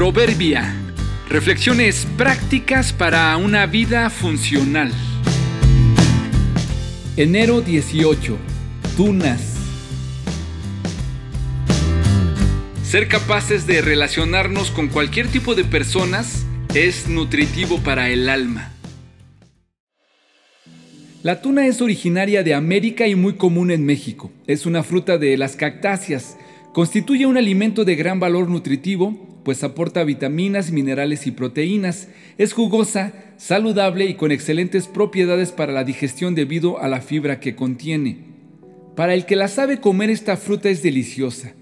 Proverbia. Reflexiones prácticas para una vida funcional. Enero 18. Tunas. Ser capaces de relacionarnos con cualquier tipo de personas es nutritivo para el alma. La tuna es originaria de América y muy común en México. Es una fruta de las cactáceas. Constituye un alimento de gran valor nutritivo, pues aporta vitaminas, minerales y proteínas. Es jugosa, saludable y con excelentes propiedades para la digestión debido a la fibra que contiene. Para el que la sabe comer esta fruta es deliciosa,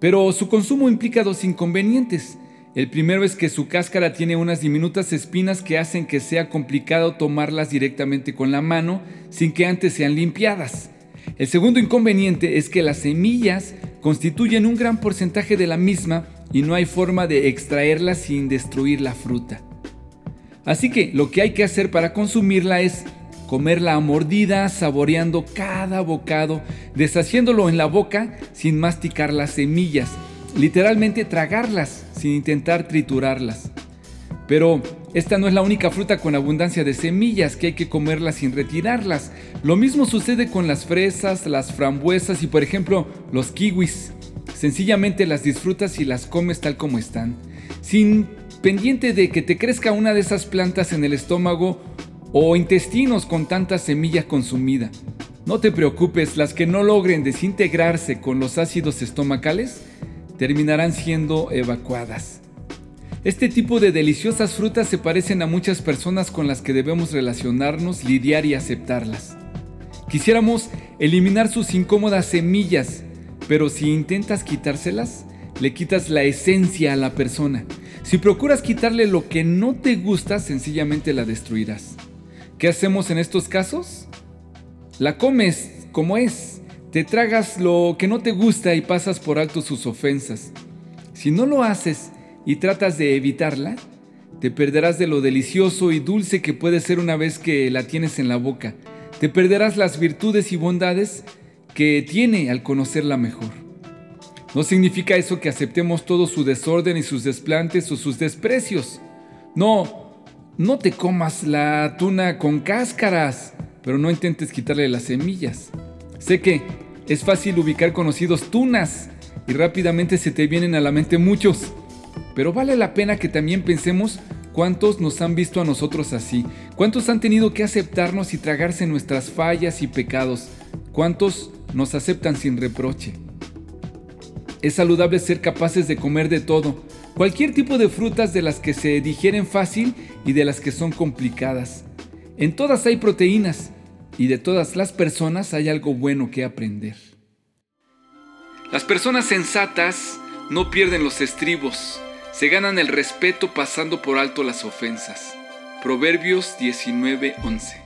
pero su consumo implica dos inconvenientes. El primero es que su cáscara tiene unas diminutas espinas que hacen que sea complicado tomarlas directamente con la mano sin que antes sean limpiadas. El segundo inconveniente es que las semillas constituyen un gran porcentaje de la misma y no hay forma de extraerlas sin destruir la fruta. Así que lo que hay que hacer para consumirla es comerla a mordida, saboreando cada bocado, deshaciéndolo en la boca sin masticar las semillas literalmente tragarlas sin intentar triturarlas. Pero esta no es la única fruta con abundancia de semillas que hay que comerlas sin retirarlas. Lo mismo sucede con las fresas, las frambuesas y por ejemplo los kiwis. Sencillamente las disfrutas y las comes tal como están, sin pendiente de que te crezca una de esas plantas en el estómago o intestinos con tanta semilla consumida. No te preocupes, las que no logren desintegrarse con los ácidos estomacales terminarán siendo evacuadas. Este tipo de deliciosas frutas se parecen a muchas personas con las que debemos relacionarnos, lidiar y aceptarlas. Quisiéramos eliminar sus incómodas semillas, pero si intentas quitárselas, le quitas la esencia a la persona. Si procuras quitarle lo que no te gusta, sencillamente la destruirás. ¿Qué hacemos en estos casos? La comes como es, te tragas lo que no te gusta y pasas por alto sus ofensas. Si no lo haces y tratas de evitarla, te perderás de lo delicioso y dulce que puede ser una vez que la tienes en la boca. Te perderás las virtudes y bondades que tiene al conocerla mejor. No significa eso que aceptemos todo su desorden y sus desplantes o sus desprecios. No, no te comas la tuna con cáscaras, pero no intentes quitarle las semillas. Sé que es fácil ubicar conocidos tunas y rápidamente se te vienen a la mente muchos. Pero vale la pena que también pensemos cuántos nos han visto a nosotros así, cuántos han tenido que aceptarnos y tragarse nuestras fallas y pecados, cuántos nos aceptan sin reproche. Es saludable ser capaces de comer de todo, cualquier tipo de frutas de las que se digieren fácil y de las que son complicadas. En todas hay proteínas, y de todas las personas hay algo bueno que aprender. Las personas sensatas no pierden los estribos, se ganan el respeto pasando por alto las ofensas. Proverbios 19:11